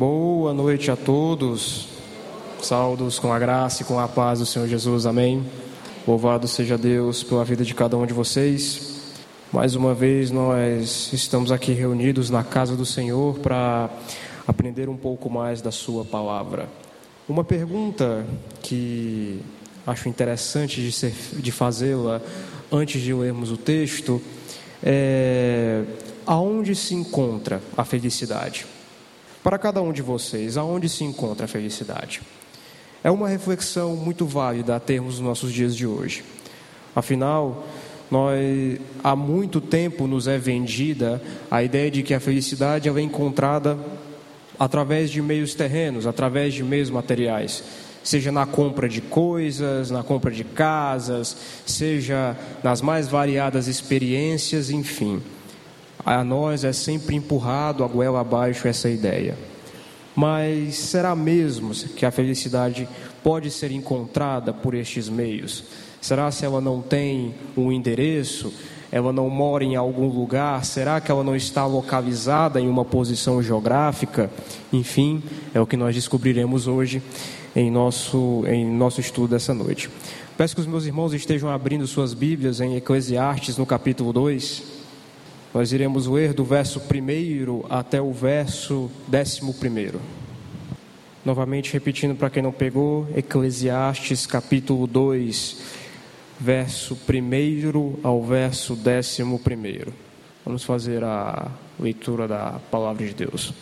Boa noite a todos. Saldos com a graça e com a paz do Senhor Jesus. Amém. Louvado seja Deus pela vida de cada um de vocês. Mais uma vez nós estamos aqui reunidos na casa do Senhor para aprender um pouco mais da sua palavra. Uma pergunta que acho interessante de, de fazê-la antes de lermos o texto é aonde se encontra a felicidade? Para cada um de vocês, aonde se encontra a felicidade? É uma reflexão muito válida a termos nos nossos dias de hoje. Afinal, nós há muito tempo nos é vendida a ideia de que a felicidade é encontrada através de meios terrenos, através de meios materiais, seja na compra de coisas, na compra de casas, seja nas mais variadas experiências, enfim a nós é sempre empurrado a goela abaixo essa ideia. Mas será mesmo que a felicidade pode ser encontrada por estes meios? Será se ela não tem um endereço? Ela não mora em algum lugar? Será que ela não está localizada em uma posição geográfica? Enfim, é o que nós descobriremos hoje em nosso, em nosso estudo dessa noite. Peço que os meus irmãos estejam abrindo suas Bíblias em Eclesiastes, no capítulo 2. Nós iremos ler do verso 1 até o verso 11. Novamente repetindo para quem não pegou, Eclesiastes capítulo 2, verso 1 ao verso 11. Vamos fazer a leitura da palavra de Deus.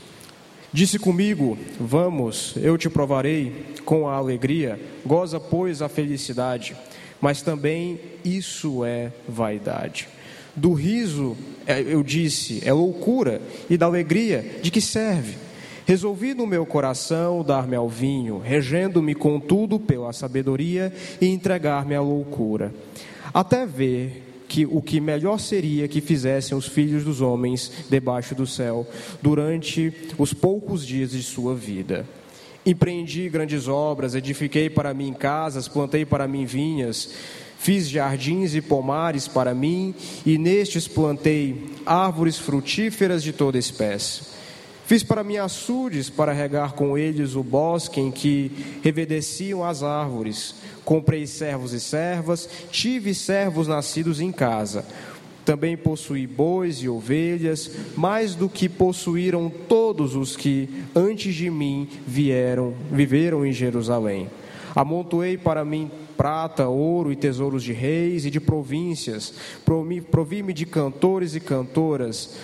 Disse comigo: Vamos, eu te provarei com a alegria, goza, pois, a felicidade, mas também isso é vaidade. Do riso, é, eu disse, é loucura, e da alegria, de que serve? Resolvi no meu coração dar-me ao vinho, regendo-me contudo pela sabedoria e entregar-me à loucura, até ver que o que melhor seria que fizessem os filhos dos homens debaixo do céu durante os poucos dias de sua vida. Empreendi grandes obras, edifiquei para mim casas, plantei para mim vinhas, Fiz jardins e pomares para mim, e nestes plantei árvores frutíferas de toda espécie. Fiz para mim açudes para regar com eles o bosque em que reverdeciam as árvores. Comprei servos e servas, tive servos nascidos em casa. Também possuí bois e ovelhas, mais do que possuíram todos os que antes de mim vieram, viveram em Jerusalém. Amontoei para mim prata, ouro e tesouros de reis e de províncias. Provi-me de cantores e cantoras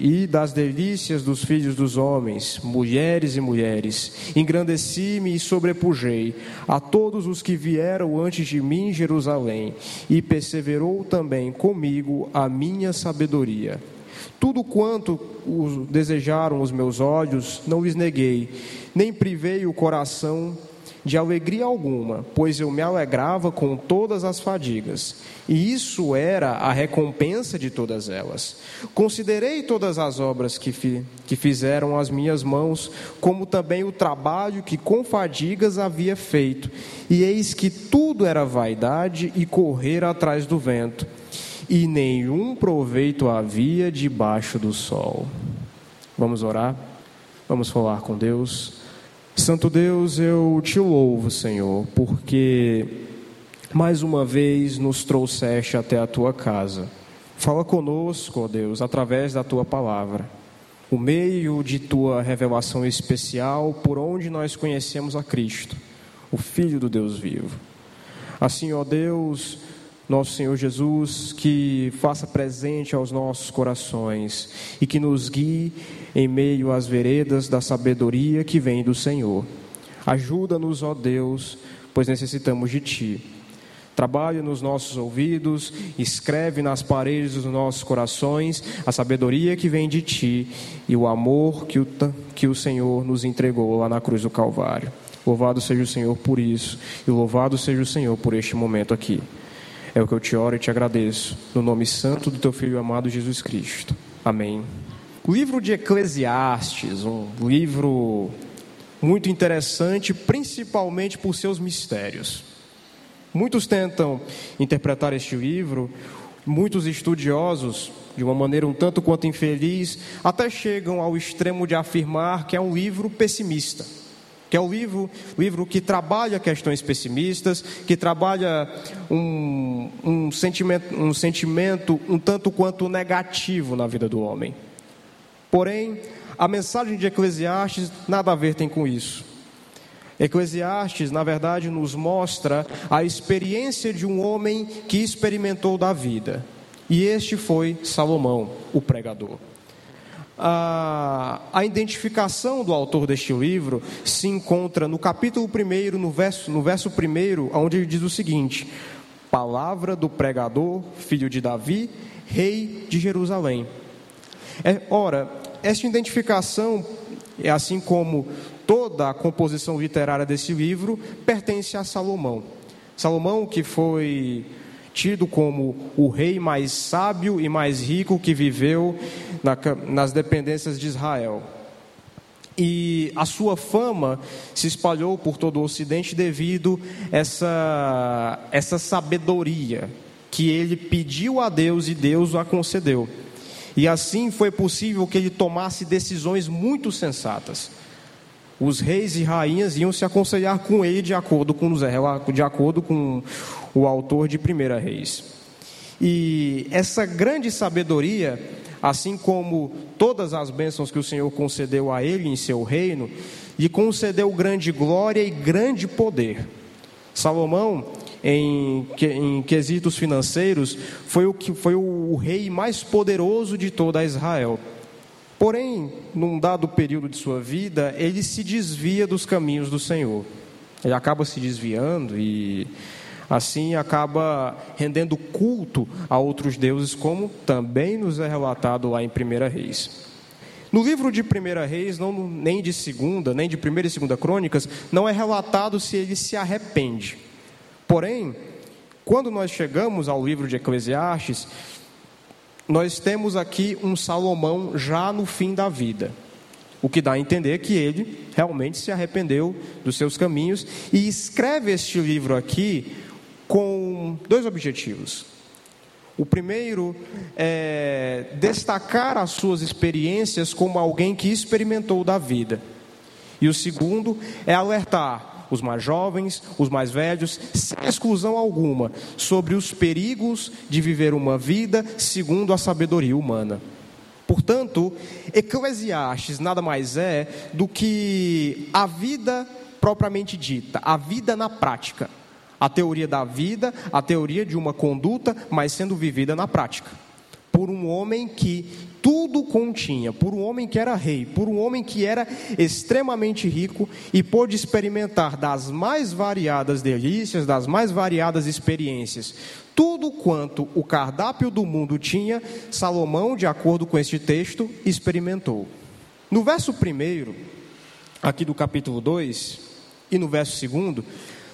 e das delícias dos filhos dos homens, mulheres e mulheres. Engrandeci-me e sobrepujei a todos os que vieram antes de mim em Jerusalém, e perseverou também comigo a minha sabedoria. Tudo quanto desejaram os meus olhos, não lhes neguei, nem privei o coração de alegria alguma, pois eu me alegrava com todas as fadigas, e isso era a recompensa de todas elas. Considerei todas as obras que, fi, que fizeram as minhas mãos, como também o trabalho que com fadigas havia feito, e eis que tudo era vaidade e correr atrás do vento, e nenhum proveito havia debaixo do sol. Vamos orar? Vamos falar com Deus. Santo Deus, eu te louvo, Senhor, porque mais uma vez nos trouxeste até a tua casa. Fala conosco, ó Deus, através da tua palavra, o meio de tua revelação especial por onde nós conhecemos a Cristo, o Filho do Deus vivo. Assim, ó Deus, nosso Senhor Jesus, que faça presente aos nossos corações e que nos guie em meio às veredas da sabedoria que vem do Senhor. Ajuda-nos, ó Deus, pois necessitamos de Ti. Trabalhe nos nossos ouvidos, escreve nas paredes dos nossos corações a sabedoria que vem de Ti e o amor que o, que o Senhor nos entregou lá na cruz do Calvário. Louvado seja o Senhor por isso, e louvado seja o Senhor por este momento aqui. É o que eu te oro e te agradeço, no nome santo do teu Filho amado Jesus Cristo. Amém. O livro de Eclesiastes, um livro muito interessante, principalmente por seus mistérios. Muitos tentam interpretar este livro Muitos estudiosos, de uma maneira um tanto quanto infeliz, até chegam ao extremo de afirmar que é um livro pessimista, que é um livro, livro que trabalha questões pessimistas, que trabalha um, um, sentimento, um sentimento um tanto quanto negativo na vida do homem. Porém, a mensagem de Eclesiastes nada a ver tem com isso. Eclesiastes, na verdade, nos mostra a experiência de um homem que experimentou da vida. E este foi Salomão, o pregador. A, a, identificação do autor deste livro se encontra no capítulo 1, no verso, no verso 1, onde ele diz o seguinte: Palavra do pregador, filho de Davi, rei de Jerusalém. É, ora, esta identificação, é assim como toda a composição literária desse livro, pertence a Salomão. Salomão, que foi tido como o rei mais sábio e mais rico que viveu na, nas dependências de Israel. E a sua fama se espalhou por todo o Ocidente devido a essa, essa sabedoria que ele pediu a Deus e Deus a concedeu. E assim foi possível que ele tomasse decisões muito sensatas. Os reis e rainhas iam se aconselhar com ele de acordo com, de acordo com o autor de Primeira Reis. E essa grande sabedoria, assim como todas as bênçãos que o Senhor concedeu a ele em seu reino, lhe concedeu grande glória e grande poder. Salomão em, em quesitos financeiros, foi o, que, foi o rei mais poderoso de toda Israel. Porém, num dado período de sua vida, ele se desvia dos caminhos do Senhor. Ele acaba se desviando e assim acaba rendendo culto a outros deuses, como também nos é relatado lá em 1 Reis. No livro de 1 Reis, não, nem de segunda, nem de 1 e 2 Crônicas, não é relatado se ele se arrepende. Porém, quando nós chegamos ao livro de Eclesiastes, nós temos aqui um Salomão já no fim da vida. O que dá a entender que ele realmente se arrependeu dos seus caminhos e escreve este livro aqui com dois objetivos. O primeiro é destacar as suas experiências como alguém que experimentou da vida. E o segundo é alertar os mais jovens, os mais velhos, sem exclusão alguma, sobre os perigos de viver uma vida segundo a sabedoria humana. Portanto, Eclesiastes nada mais é do que a vida propriamente dita, a vida na prática. A teoria da vida, a teoria de uma conduta, mas sendo vivida na prática. Por um homem que tudo continha, por um homem que era rei, por um homem que era extremamente rico e pôde experimentar das mais variadas delícias, das mais variadas experiências. Tudo quanto o cardápio do mundo tinha, Salomão, de acordo com este texto, experimentou. No verso primeiro, aqui do capítulo 2, e no verso segundo,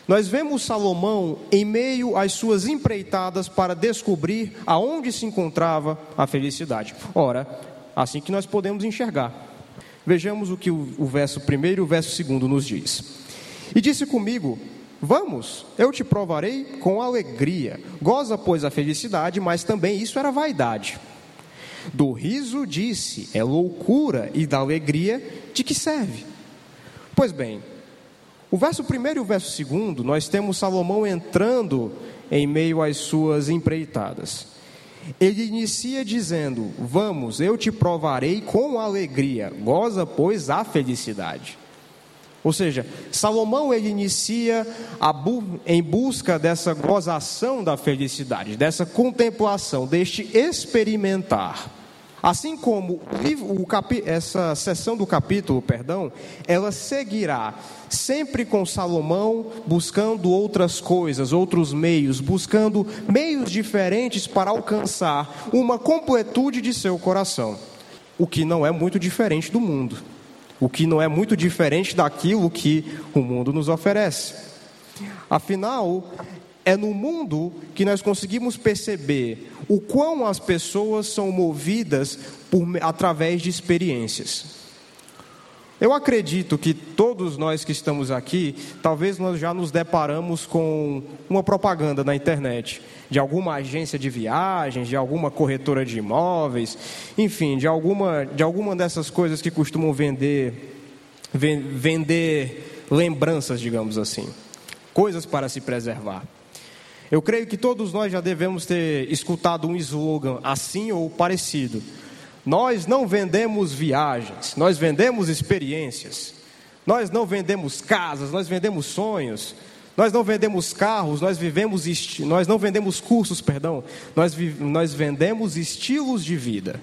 nós vemos Salomão em meio às suas empreitadas para descobrir aonde se encontrava a felicidade. Ora, assim que nós podemos enxergar. Vejamos o que o, verso primeiro e o verso segundo nos diz. E disse comigo: Vamos, eu te provarei com alegria. Goza, pois, a felicidade, mas também isso era vaidade. Do riso disse: É loucura, e da alegria, de que serve? Pois bem, o verso primeiro e o verso segundo, nós temos Salomão entrando em meio às suas empreitadas. Ele inicia dizendo: Vamos, eu te provarei com alegria, goza, pois, a felicidade. Ou seja, Salomão ele inicia bu em busca dessa gozação da felicidade, dessa contemplação, deste experimentar. Assim como o, essa sessão do capítulo, perdão, ela seguirá sempre com Salomão buscando outras coisas, outros meios, buscando meios diferentes para alcançar uma completude de seu coração, o que não é muito diferente do mundo, o que não é muito diferente daquilo que o mundo nos oferece. Afinal, é no mundo que nós conseguimos perceber o quão as pessoas são movidas por, através de experiências. Eu acredito que todos nós que estamos aqui, talvez nós já nos deparamos com uma propaganda na internet de alguma agência de viagens, de alguma corretora de imóveis, enfim, de alguma, de alguma dessas coisas que costumam vender, vender lembranças, digamos assim, coisas para se preservar. Eu creio que todos nós já devemos ter escutado um slogan assim ou parecido. Nós não vendemos viagens, nós vendemos experiências. Nós não vendemos casas, nós vendemos sonhos. Nós não vendemos carros, nós vivemos nós não vendemos cursos, perdão. Nós, nós vendemos estilos de vida.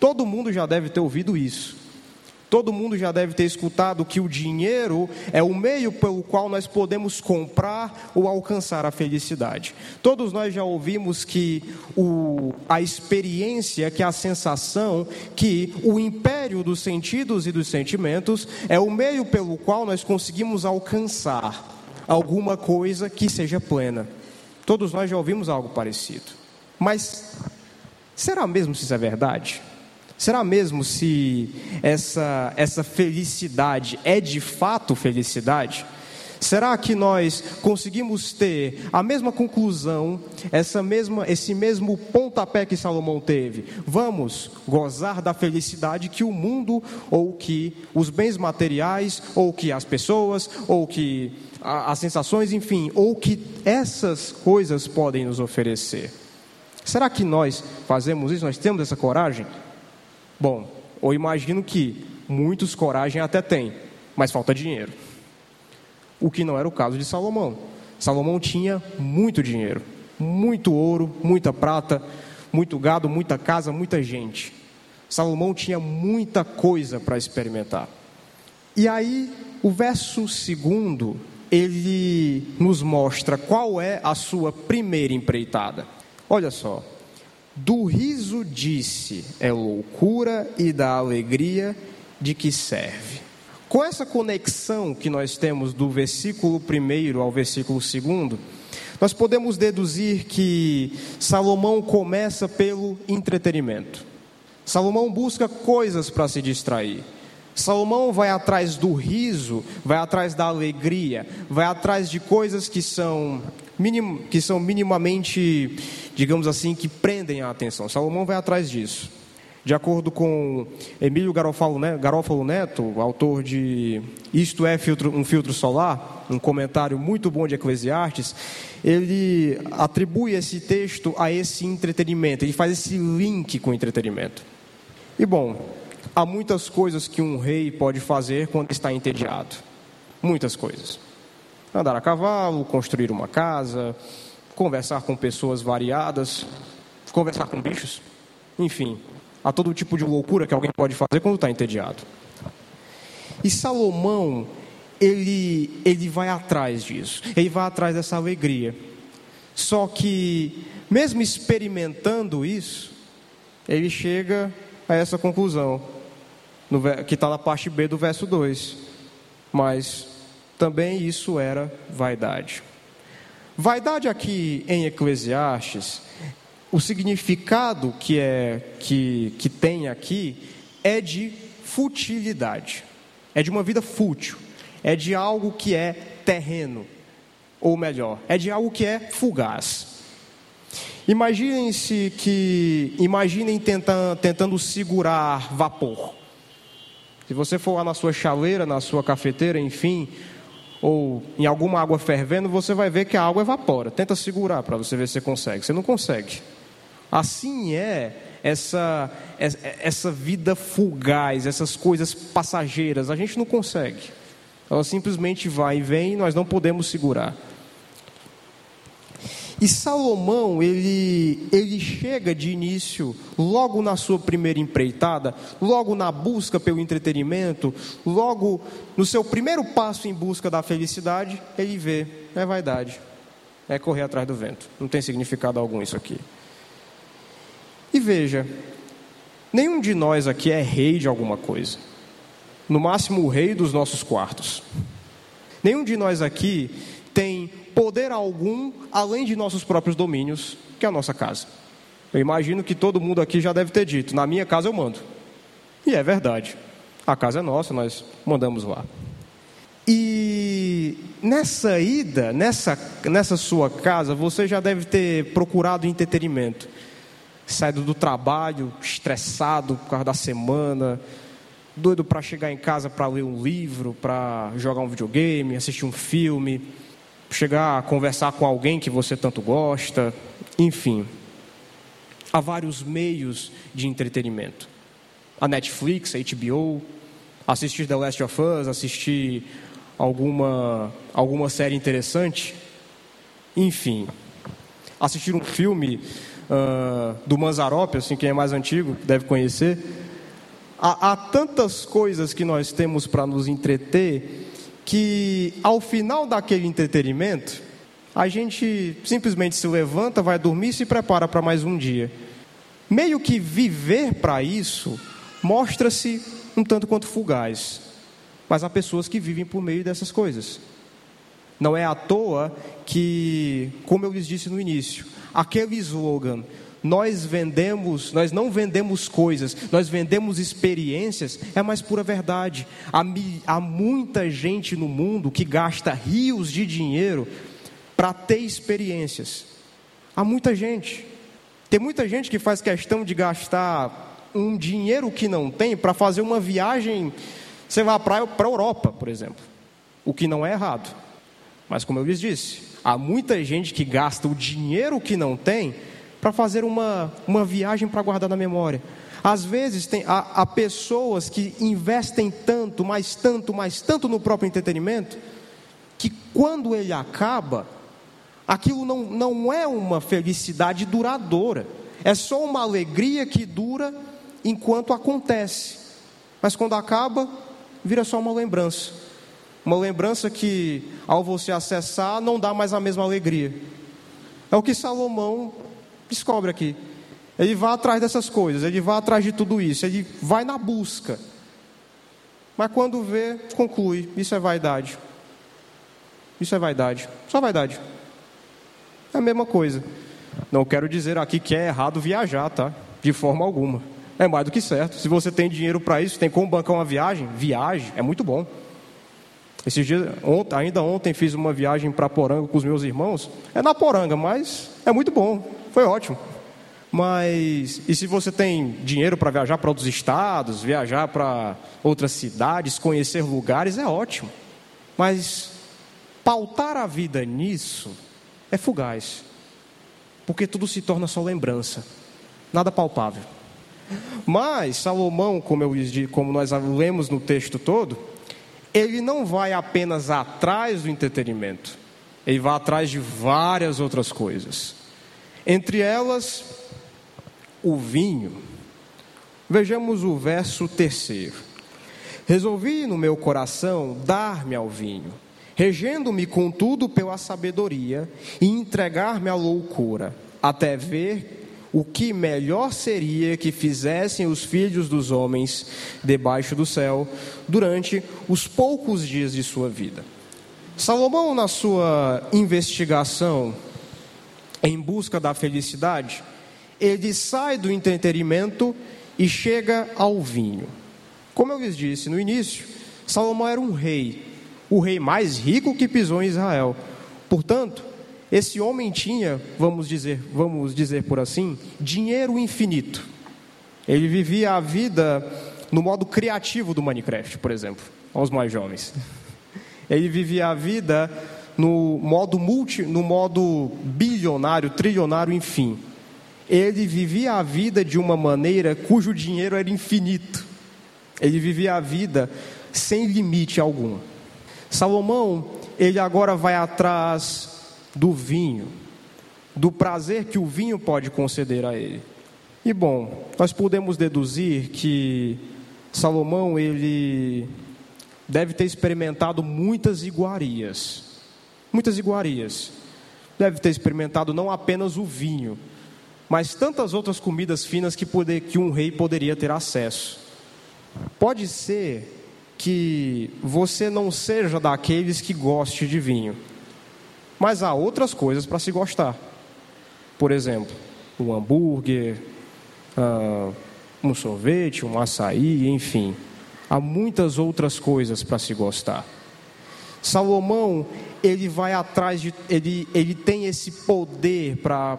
Todo mundo já deve ter ouvido isso. Todo mundo já deve ter escutado que o dinheiro é o meio pelo qual nós podemos comprar ou alcançar a felicidade. Todos nós já ouvimos que o, a experiência, que a sensação, que o império dos sentidos e dos sentimentos é o meio pelo qual nós conseguimos alcançar alguma coisa que seja plena. Todos nós já ouvimos algo parecido. Mas será mesmo se isso é verdade? Será mesmo se essa, essa felicidade é de fato felicidade? Será que nós conseguimos ter a mesma conclusão, essa mesma, esse mesmo pontapé que Salomão teve? Vamos gozar da felicidade que o mundo, ou que os bens materiais, ou que as pessoas, ou que as sensações, enfim, ou que essas coisas podem nos oferecer? Será que nós fazemos isso? Nós temos essa coragem? Bom, eu imagino que muitos coragem até têm, mas falta dinheiro. O que não era o caso de Salomão. Salomão tinha muito dinheiro, muito ouro, muita prata, muito gado, muita casa, muita gente. Salomão tinha muita coisa para experimentar. E aí, o verso segundo, ele nos mostra qual é a sua primeira empreitada. Olha só, do riso disse é loucura e da alegria de que serve. Com essa conexão que nós temos do versículo 1 ao versículo 2, nós podemos deduzir que Salomão começa pelo entretenimento. Salomão busca coisas para se distrair. Salomão vai atrás do riso, vai atrás da alegria, vai atrás de coisas que são, minim, que são minimamente, digamos assim, que prendem a atenção. Salomão vai atrás disso. De acordo com Emílio Garofalo Neto, autor de Isto é um filtro solar, um comentário muito bom de Eclesiastes, ele atribui esse texto a esse entretenimento, ele faz esse link com o entretenimento. E bom, Há muitas coisas que um rei pode fazer quando está entediado. Muitas coisas. Andar a cavalo, construir uma casa, conversar com pessoas variadas, conversar com bichos. Enfim, há todo tipo de loucura que alguém pode fazer quando está entediado. E Salomão, ele, ele vai atrás disso, ele vai atrás dessa alegria. Só que, mesmo experimentando isso, ele chega a essa conclusão: no, que está na parte B do verso 2. Mas também isso era vaidade. Vaidade aqui em Eclesiastes, o significado que, é, que, que tem aqui é de futilidade, é de uma vida fútil, é de algo que é terreno, ou melhor, é de algo que é fugaz. Imaginem-se que, imaginem tentando, tentando segurar vapor. Se você for lá na sua chaleira, na sua cafeteira, enfim, ou em alguma água fervendo, você vai ver que a água evapora. Tenta segurar para você ver se você consegue. Você não consegue. Assim é essa, essa vida fugaz, essas coisas passageiras. A gente não consegue. Ela simplesmente vai e vem e nós não podemos segurar. E Salomão, ele, ele chega de início, logo na sua primeira empreitada, logo na busca pelo entretenimento, logo no seu primeiro passo em busca da felicidade, ele vê, é vaidade, é correr atrás do vento. Não tem significado algum isso aqui. E veja, nenhum de nós aqui é rei de alguma coisa. No máximo, o rei dos nossos quartos. Nenhum de nós aqui tem poder algum além de nossos próprios domínios, que é a nossa casa. Eu imagino que todo mundo aqui já deve ter dito: na minha casa eu mando. E é verdade. A casa é nossa, nós mandamos lá. E nessa ida, nessa, nessa sua casa, você já deve ter procurado entretenimento. Saído do trabalho, estressado por causa da semana, doido para chegar em casa para ler um livro, para jogar um videogame, assistir um filme, chegar a conversar com alguém que você tanto gosta, enfim. Há vários meios de entretenimento. A Netflix, a HBO, assistir The Last of Us, assistir alguma, alguma série interessante. Enfim, assistir um filme uh, do Manzarope, assim, quem é mais antigo deve conhecer. Há, há tantas coisas que nós temos para nos entreter que ao final daquele entretenimento, a gente simplesmente se levanta, vai dormir e se prepara para mais um dia. Meio que viver para isso mostra-se um tanto quanto fugaz. Mas há pessoas que vivem por meio dessas coisas. Não é à toa que, como eu lhes disse no início, aquele slogan, nós vendemos, nós não vendemos coisas, nós vendemos experiências, é mais pura verdade. Há, há muita gente no mundo que gasta rios de dinheiro para ter experiências. Há muita gente. Tem muita gente que faz questão de gastar um dinheiro que não tem para fazer uma viagem você vai para a Europa, por exemplo, o que não é errado. Mas, como eu lhes disse, há muita gente que gasta o dinheiro que não tem para fazer uma, uma viagem para guardar na memória. Às vezes, tem, há, há pessoas que investem tanto, mais tanto, mais tanto no próprio entretenimento, que quando ele acaba, aquilo não, não é uma felicidade duradoura, é só uma alegria que dura enquanto acontece. Mas quando acaba, vira só uma lembrança. Uma lembrança que, ao você acessar, não dá mais a mesma alegria. É o que Salomão descobre aqui. Ele vai atrás dessas coisas, ele vai atrás de tudo isso, ele vai na busca. Mas quando vê, conclui: isso é vaidade. Isso é vaidade, só vaidade. É a mesma coisa. Não quero dizer aqui que é errado viajar, tá? De forma alguma é mais do que certo. Se você tem dinheiro para isso, tem como bancar uma viagem, viagem, é muito bom. Esses dias, ontem, ainda ontem fiz uma viagem para Poranga com os meus irmãos. É na Poranga, mas é muito bom, foi ótimo. Mas e se você tem dinheiro para viajar para outros estados, viajar para outras cidades, conhecer lugares, é ótimo. Mas pautar a vida nisso é fugaz, porque tudo se torna só lembrança, nada palpável. Mas Salomão, como, eu, como nós lemos no texto todo, ele não vai apenas atrás do entretenimento, ele vai atrás de várias outras coisas. Entre elas, o vinho. Vejamos o verso terceiro. Resolvi no meu coração dar-me ao vinho, regendo-me contudo pela sabedoria e entregar-me à loucura, até ver o que melhor seria que fizessem os filhos dos homens debaixo do céu durante os poucos dias de sua vida. Salomão, na sua investigação em busca da felicidade, ele sai do entretenimento e chega ao vinho. Como eu lhes disse no início, Salomão era um rei, o rei mais rico que pisou em Israel. Portanto, esse homem tinha, vamos dizer, vamos dizer por assim, dinheiro infinito. Ele vivia a vida no modo criativo do Minecraft, por exemplo, aos mais jovens. Ele vivia a vida no modo multi, no modo bilionário, trilionário, enfim. Ele vivia a vida de uma maneira cujo dinheiro era infinito. Ele vivia a vida sem limite algum. Salomão, ele agora vai atrás do vinho, do prazer que o vinho pode conceder a ele. E bom, nós podemos deduzir que Salomão ele deve ter experimentado muitas iguarias. Muitas iguarias. Deve ter experimentado não apenas o vinho, mas tantas outras comidas finas que, poder, que um rei poderia ter acesso. Pode ser que você não seja daqueles que goste de vinho mas há outras coisas para se gostar. Por exemplo, um hambúrguer, uh, um sorvete, um açaí, enfim. Há muitas outras coisas para se gostar. Salomão, ele vai atrás de. Ele, ele tem esse poder para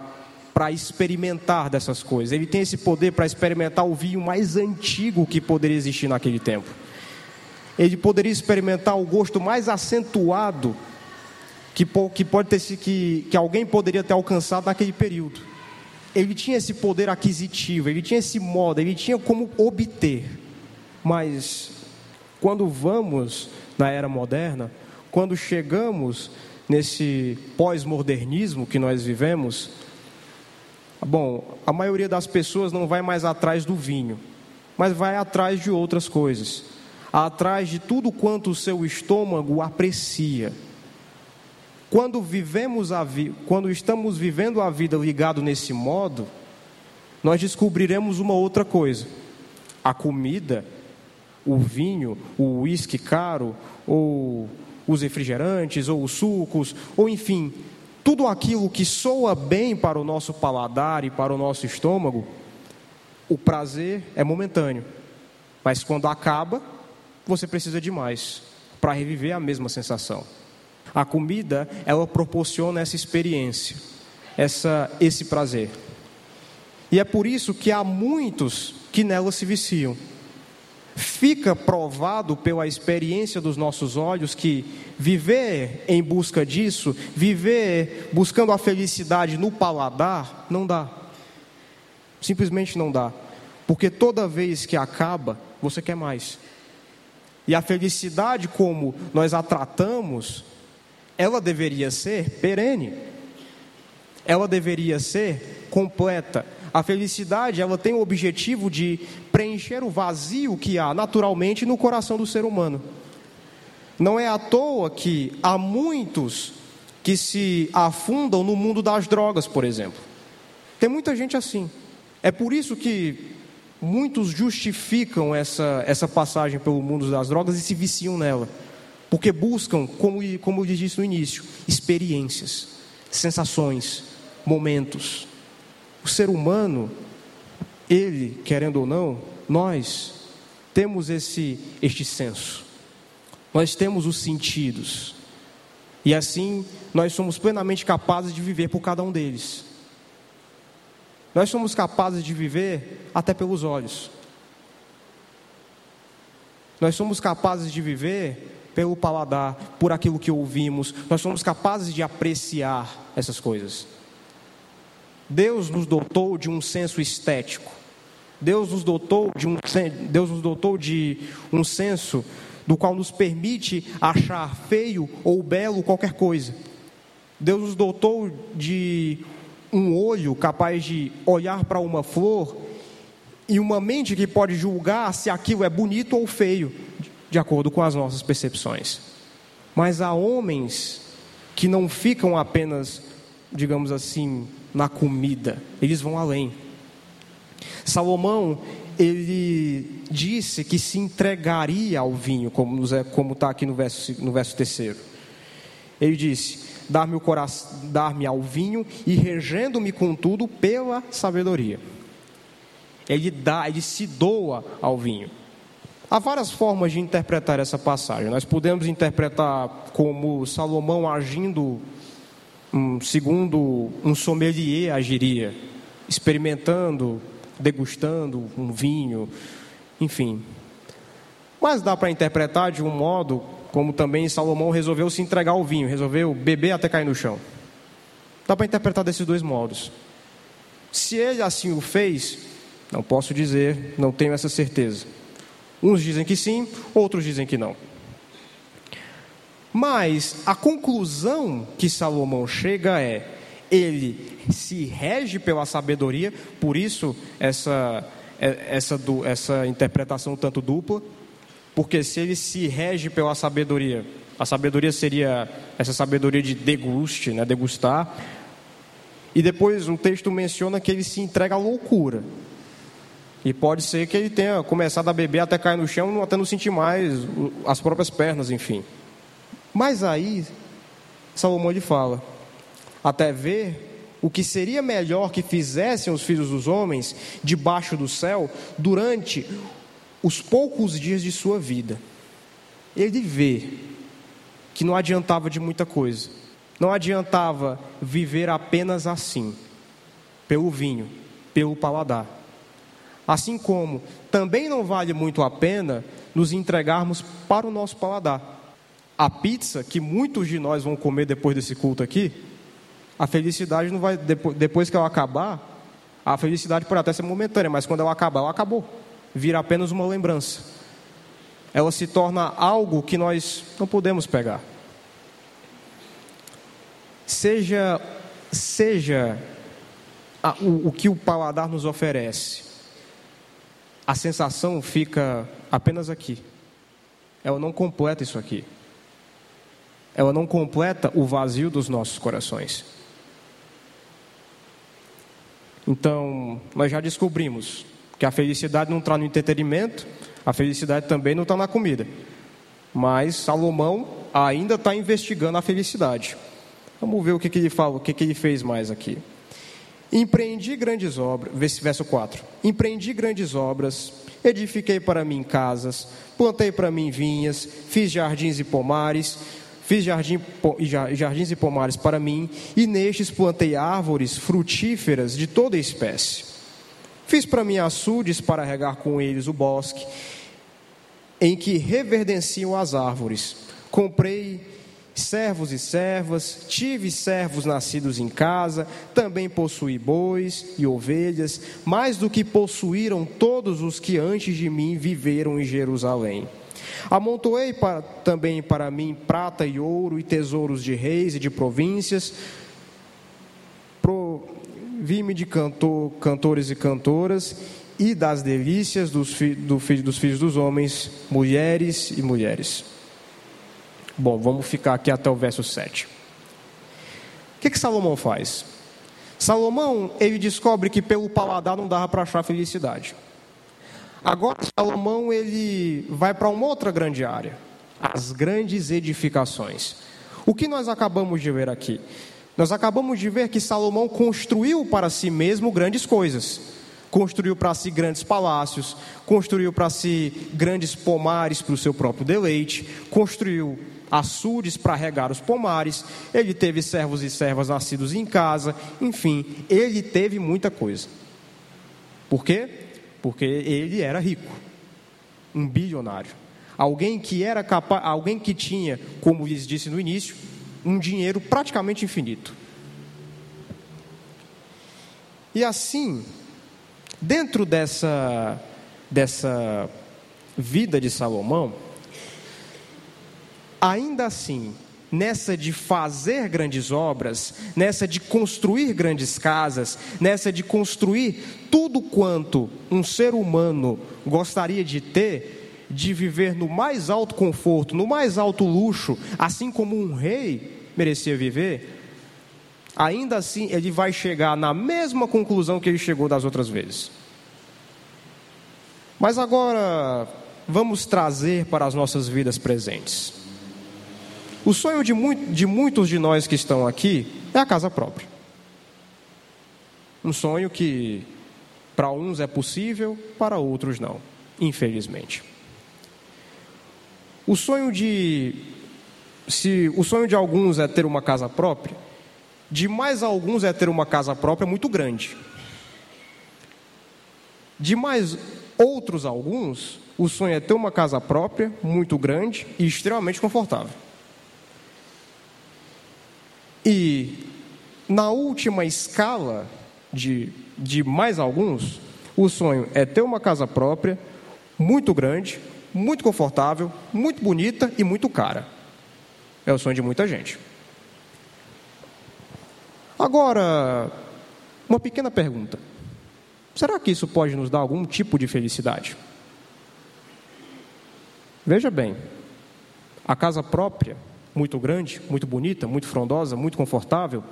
para experimentar dessas coisas. Ele tem esse poder para experimentar o vinho mais antigo que poderia existir naquele tempo. Ele poderia experimentar o gosto mais acentuado que, que pode ter que, que alguém poderia ter alcançado naquele período. Ele tinha esse poder aquisitivo, ele tinha esse modo, ele tinha como obter. Mas quando vamos na era moderna, quando chegamos nesse pós-modernismo que nós vivemos, bom, a maioria das pessoas não vai mais atrás do vinho, mas vai atrás de outras coisas, atrás de tudo quanto o seu estômago aprecia. Quando vivemos a vi... quando estamos vivendo a vida ligado nesse modo, nós descobriremos uma outra coisa. A comida, o vinho, o uísque caro, ou os refrigerantes, ou os sucos, ou enfim, tudo aquilo que soa bem para o nosso paladar e para o nosso estômago, o prazer é momentâneo. Mas quando acaba, você precisa de mais para reviver a mesma sensação. A comida, ela proporciona essa experiência, essa, esse prazer. E é por isso que há muitos que nela se viciam. Fica provado pela experiência dos nossos olhos que viver em busca disso, viver buscando a felicidade no paladar, não dá. Simplesmente não dá. Porque toda vez que acaba, você quer mais. E a felicidade, como nós a tratamos, ela deveria ser perene. Ela deveria ser completa. A felicidade, ela tem o objetivo de preencher o vazio que há naturalmente no coração do ser humano. Não é à toa que há muitos que se afundam no mundo das drogas, por exemplo. Tem muita gente assim. É por isso que muitos justificam essa, essa passagem pelo mundo das drogas e se viciam nela. Porque buscam, como, como eu disse no início, experiências, sensações, momentos. O ser humano, ele, querendo ou não, nós temos esse este senso. Nós temos os sentidos. E assim, nós somos plenamente capazes de viver por cada um deles. Nós somos capazes de viver até pelos olhos. Nós somos capazes de viver pelo paladar, por aquilo que ouvimos, nós somos capazes de apreciar essas coisas. Deus nos dotou de um senso estético. Deus nos dotou de um, Deus nos dotou de um senso do qual nos permite achar feio ou belo qualquer coisa. Deus nos dotou de um olho capaz de olhar para uma flor e uma mente que pode julgar se aquilo é bonito ou feio de acordo com as nossas percepções. Mas há homens que não ficam apenas, digamos assim, na comida, eles vão além. Salomão, ele disse que se entregaria ao vinho, como está aqui no verso, no verso terceiro. Ele disse: Dar-me dar ao vinho e regendo-me contudo pela sabedoria. Ele dá, ele se doa ao vinho. Há várias formas de interpretar essa passagem. Nós podemos interpretar como Salomão agindo um, segundo um sommelier agiria, experimentando, degustando um vinho, enfim. Mas dá para interpretar de um modo como também Salomão resolveu se entregar ao vinho, resolveu beber até cair no chão. Dá para interpretar desses dois modos. Se ele assim o fez, não posso dizer, não tenho essa certeza. Uns dizem que sim, outros dizem que não. Mas a conclusão que Salomão chega é: ele se rege pela sabedoria, por isso essa, é, essa, essa interpretação tanto dupla, porque se ele se rege pela sabedoria, a sabedoria seria essa sabedoria de deguste, né, degustar, e depois um texto menciona que ele se entrega à loucura. E pode ser que ele tenha começado a beber até cair no chão, até não sentir mais as próprias pernas, enfim. Mas aí, Salomão lhe fala: até ver o que seria melhor que fizessem os filhos dos homens debaixo do céu durante os poucos dias de sua vida. Ele vê que não adiantava de muita coisa. Não adiantava viver apenas assim, pelo vinho, pelo paladar. Assim como também não vale muito a pena nos entregarmos para o nosso paladar. A pizza que muitos de nós vão comer depois desse culto aqui, a felicidade não vai depois que ela acabar, a felicidade pode até ser momentânea, mas quando ela acabar, ela acabou. Vira apenas uma lembrança. Ela se torna algo que nós não podemos pegar. Seja seja a, o, o que o paladar nos oferece, a sensação fica apenas aqui. Ela não completa isso aqui. Ela não completa o vazio dos nossos corações. Então, nós já descobrimos que a felicidade não está no entretenimento, a felicidade também não está na comida. Mas Salomão ainda está investigando a felicidade. Vamos ver o que, que ele fala, o que, que ele fez mais aqui. Empreendi grandes obras, verso 4. Empreendi grandes obras, edifiquei para mim casas, plantei para mim vinhas, fiz jardins e pomares, fiz jardim, jardins e pomares para mim, e nestes plantei árvores frutíferas de toda espécie. Fiz para mim açudes para regar com eles o bosque, em que reverdenciam as árvores. Comprei servos e servas, tive servos nascidos em casa, também possuí bois e ovelhas, mais do que possuíram todos os que antes de mim viveram em Jerusalém. Amontoei para, também para mim prata e ouro e tesouros de reis e de províncias, vi-me de cantor, cantores e cantoras e das delícias dos, fi, do, dos filhos dos homens, mulheres e mulheres. Bom, vamos ficar aqui até o verso 7. O que, que Salomão faz? Salomão, ele descobre que pelo paladar não dava para achar felicidade. Agora, Salomão, ele vai para uma outra grande área, as grandes edificações. O que nós acabamos de ver aqui? Nós acabamos de ver que Salomão construiu para si mesmo grandes coisas. Construiu para si grandes palácios, construiu para si grandes pomares para o seu próprio deleite, construiu açudes para regar os pomares, ele teve servos e servas nascidos em casa, enfim, ele teve muita coisa. Por quê? Porque ele era rico, um bilionário. Alguém que era capaz, alguém que tinha, como lhes disse no início, um dinheiro praticamente infinito. E assim, dentro dessa dessa vida de Salomão, ainda assim, nessa de fazer grandes obras, nessa de construir grandes casas, nessa de construir tudo quanto um ser humano gostaria de ter, de viver no mais alto conforto, no mais alto luxo, assim como um rei merecia viver, ainda assim ele vai chegar na mesma conclusão que ele chegou das outras vezes. Mas agora vamos trazer para as nossas vidas presentes. O sonho de, de muitos de nós que estão aqui é a casa própria. Um sonho que para uns é possível, para outros não, infelizmente. O sonho de se o sonho de alguns é ter uma casa própria, de mais alguns é ter uma casa própria muito grande. De mais outros alguns, o sonho é ter uma casa própria muito grande e extremamente confortável. E na última escala de, de mais alguns, o sonho é ter uma casa própria, muito grande, muito confortável, muito bonita e muito cara. É o sonho de muita gente. Agora, uma pequena pergunta: será que isso pode nos dar algum tipo de felicidade? Veja bem, a casa própria muito grande, muito bonita, muito frondosa, muito confortável,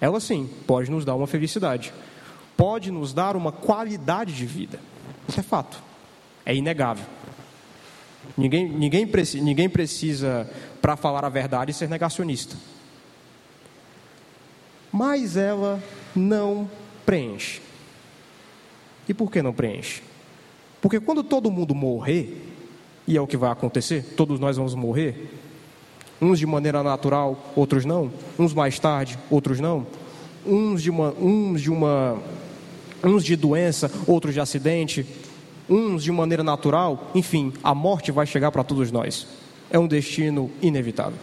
ela sim pode nos dar uma felicidade, pode nos dar uma qualidade de vida. Isso é fato, é inegável. Ninguém, ninguém, ninguém precisa, para falar a verdade, ser negacionista. Mas ela não preenche. E por que não preenche? Porque quando todo mundo morrer, e é o que vai acontecer, todos nós vamos morrer, Uns de maneira natural, outros não. Uns mais tarde, outros não. Uns de uma, uns de uma, uns de doença, outros de acidente. Uns de maneira natural. Enfim, a morte vai chegar para todos nós. É um destino inevitável.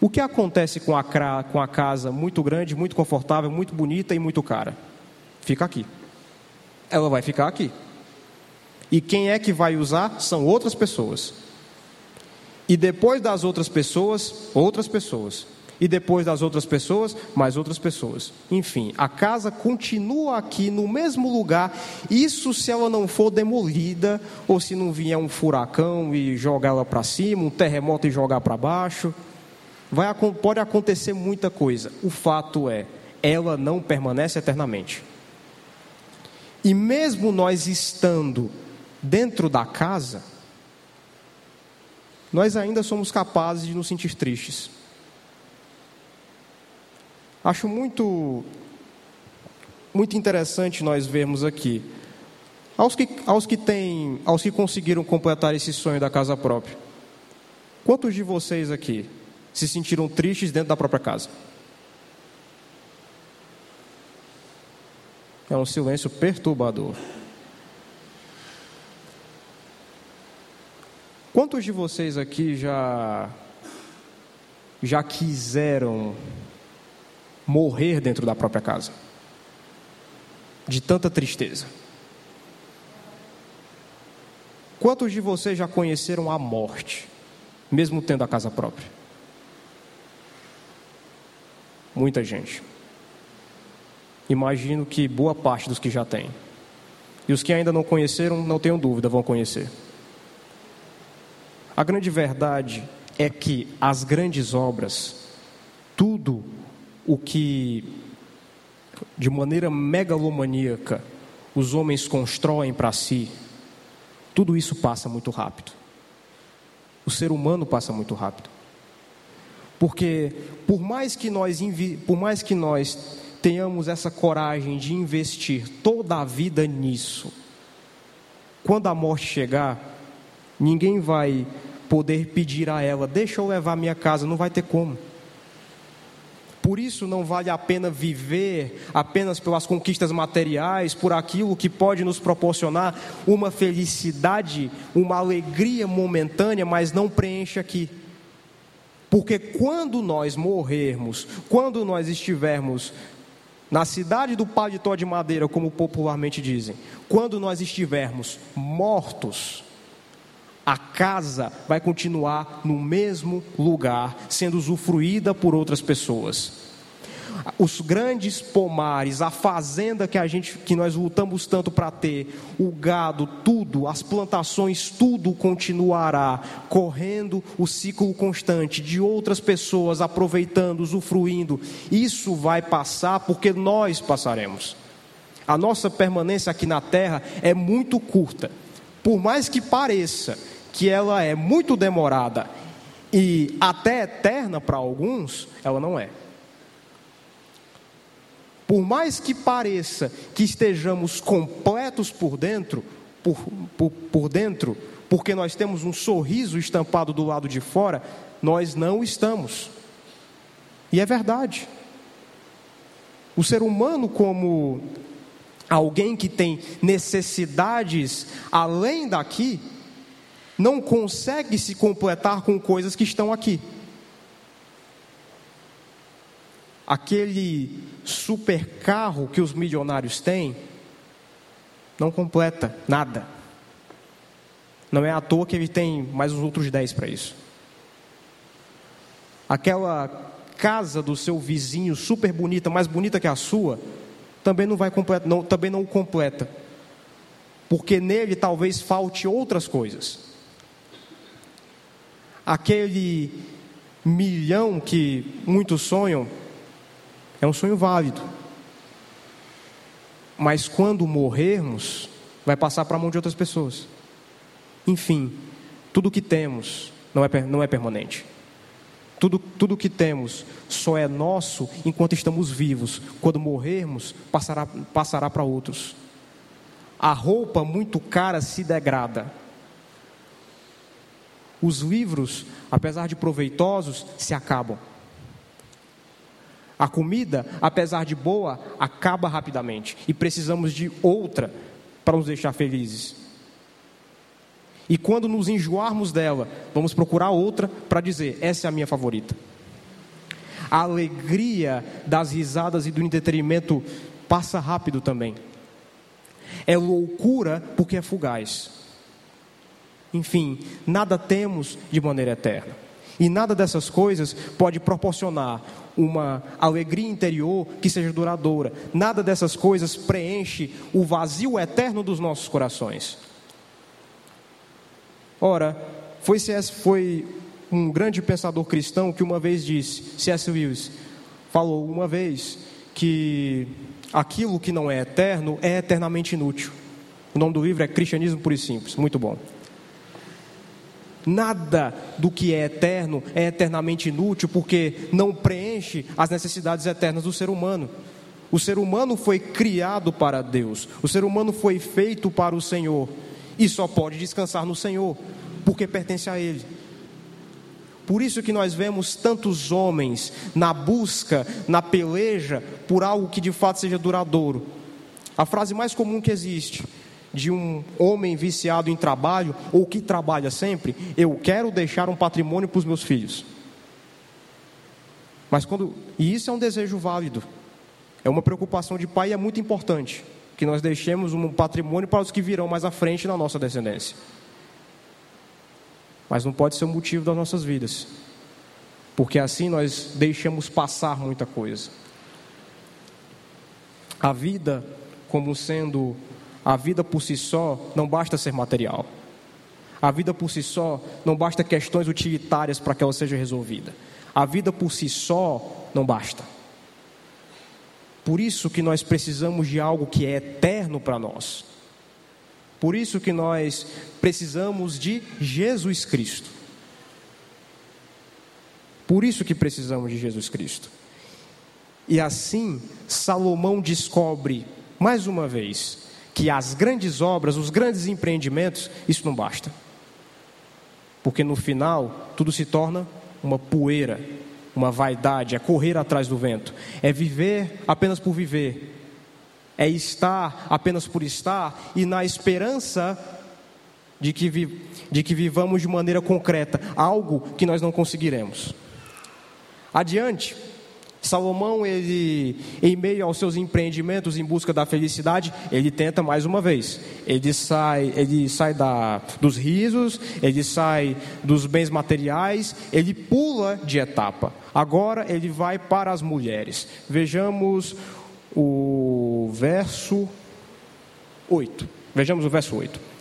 O que acontece com a, com a casa muito grande, muito confortável, muito bonita e muito cara? Fica aqui. Ela vai ficar aqui. E quem é que vai usar são outras pessoas. E depois das outras pessoas, outras pessoas. E depois das outras pessoas, mais outras pessoas. Enfim, a casa continua aqui no mesmo lugar. Isso se ela não for demolida, ou se não vier um furacão e jogar ela para cima, um terremoto e jogar para baixo. Vai, pode acontecer muita coisa. O fato é, ela não permanece eternamente. E mesmo nós estando dentro da casa, nós ainda somos capazes de nos sentir tristes. Acho muito muito interessante nós vermos aqui aos que aos que têm, aos que conseguiram completar esse sonho da casa própria. Quantos de vocês aqui se sentiram tristes dentro da própria casa? É um silêncio perturbador. Quantos de vocês aqui já já quiseram morrer dentro da própria casa? De tanta tristeza. Quantos de vocês já conheceram a morte, mesmo tendo a casa própria? Muita gente. Imagino que boa parte dos que já têm. E os que ainda não conheceram, não tenham dúvida, vão conhecer. A grande verdade é que as grandes obras, tudo o que de maneira megalomaníaca os homens constroem para si, tudo isso passa muito rápido. O ser humano passa muito rápido. Porque por mais que nós por mais que nós tenhamos essa coragem de investir toda a vida nisso, quando a morte chegar, Ninguém vai poder pedir a ela: deixa eu levar minha casa, não vai ter como. Por isso não vale a pena viver apenas pelas conquistas materiais, por aquilo que pode nos proporcionar uma felicidade, uma alegria momentânea, mas não preenche aqui. Porque quando nós morrermos, quando nós estivermos na cidade do paletó de madeira, como popularmente dizem, quando nós estivermos mortos, a casa vai continuar no mesmo lugar, sendo usufruída por outras pessoas. Os grandes pomares, a fazenda que a gente, que nós lutamos tanto para ter, o gado, tudo, as plantações, tudo continuará correndo o ciclo constante de outras pessoas aproveitando, usufruindo. Isso vai passar porque nós passaremos. A nossa permanência aqui na terra é muito curta. Por mais que pareça, que ela é muito demorada e até eterna para alguns, ela não é. Por mais que pareça que estejamos completos por dentro, por, por, por dentro, porque nós temos um sorriso estampado do lado de fora, nós não estamos. E é verdade. O ser humano, como alguém que tem necessidades além daqui, não consegue se completar com coisas que estão aqui. Aquele super carro que os milionários têm não completa nada. Não é à toa que ele tem mais os outros dez para isso. Aquela casa do seu vizinho super bonita, mais bonita que a sua, também não vai completa, não, também não completa. Porque nele talvez falte outras coisas aquele milhão que muitos sonham, é um sonho válido. Mas quando morrermos, vai passar para a mão de outras pessoas. Enfim, tudo que temos não é, não é permanente. Tudo, tudo que temos só é nosso enquanto estamos vivos. Quando morrermos, passará, passará para outros. A roupa muito cara se degrada. Os livros, apesar de proveitosos, se acabam. A comida, apesar de boa, acaba rapidamente e precisamos de outra para nos deixar felizes. E quando nos enjoarmos dela, vamos procurar outra para dizer: essa é a minha favorita. A alegria das risadas e do entretenimento passa rápido também. É loucura porque é fugaz. Enfim, nada temos de maneira eterna. E nada dessas coisas pode proporcionar uma alegria interior que seja duradoura. Nada dessas coisas preenche o vazio eterno dos nossos corações. Ora, foi, C.S., foi um grande pensador cristão que uma vez disse, C.S. Lewis, falou uma vez que aquilo que não é eterno é eternamente inútil. O nome do livro é Cristianismo Puro e Simples, muito bom. Nada do que é eterno é eternamente inútil porque não preenche as necessidades eternas do ser humano. O ser humano foi criado para Deus, o ser humano foi feito para o Senhor e só pode descansar no Senhor porque pertence a Ele. Por isso que nós vemos tantos homens na busca, na peleja por algo que de fato seja duradouro. A frase mais comum que existe de um homem viciado em trabalho ou que trabalha sempre, eu quero deixar um patrimônio para os meus filhos. Mas quando e isso é um desejo válido. É uma preocupação de pai e é muito importante que nós deixemos um patrimônio para os que virão mais à frente na nossa descendência. Mas não pode ser o motivo das nossas vidas. Porque assim nós deixamos passar muita coisa. A vida como sendo a vida por si só não basta ser material. A vida por si só não basta questões utilitárias para que ela seja resolvida. A vida por si só não basta. Por isso que nós precisamos de algo que é eterno para nós. Por isso que nós precisamos de Jesus Cristo. Por isso que precisamos de Jesus Cristo. E assim, Salomão descobre, mais uma vez, que as grandes obras, os grandes empreendimentos, isso não basta. Porque no final, tudo se torna uma poeira, uma vaidade, é correr atrás do vento, é viver apenas por viver, é estar apenas por estar e na esperança de que, vi, de que vivamos de maneira concreta algo que nós não conseguiremos. Adiante, Salomão, ele, em meio aos seus empreendimentos em busca da felicidade, ele tenta mais uma vez. Ele sai, ele sai da, dos risos, ele sai dos bens materiais, ele pula de etapa. Agora ele vai para as mulheres. Vejamos o verso 8. Vejamos o verso 8.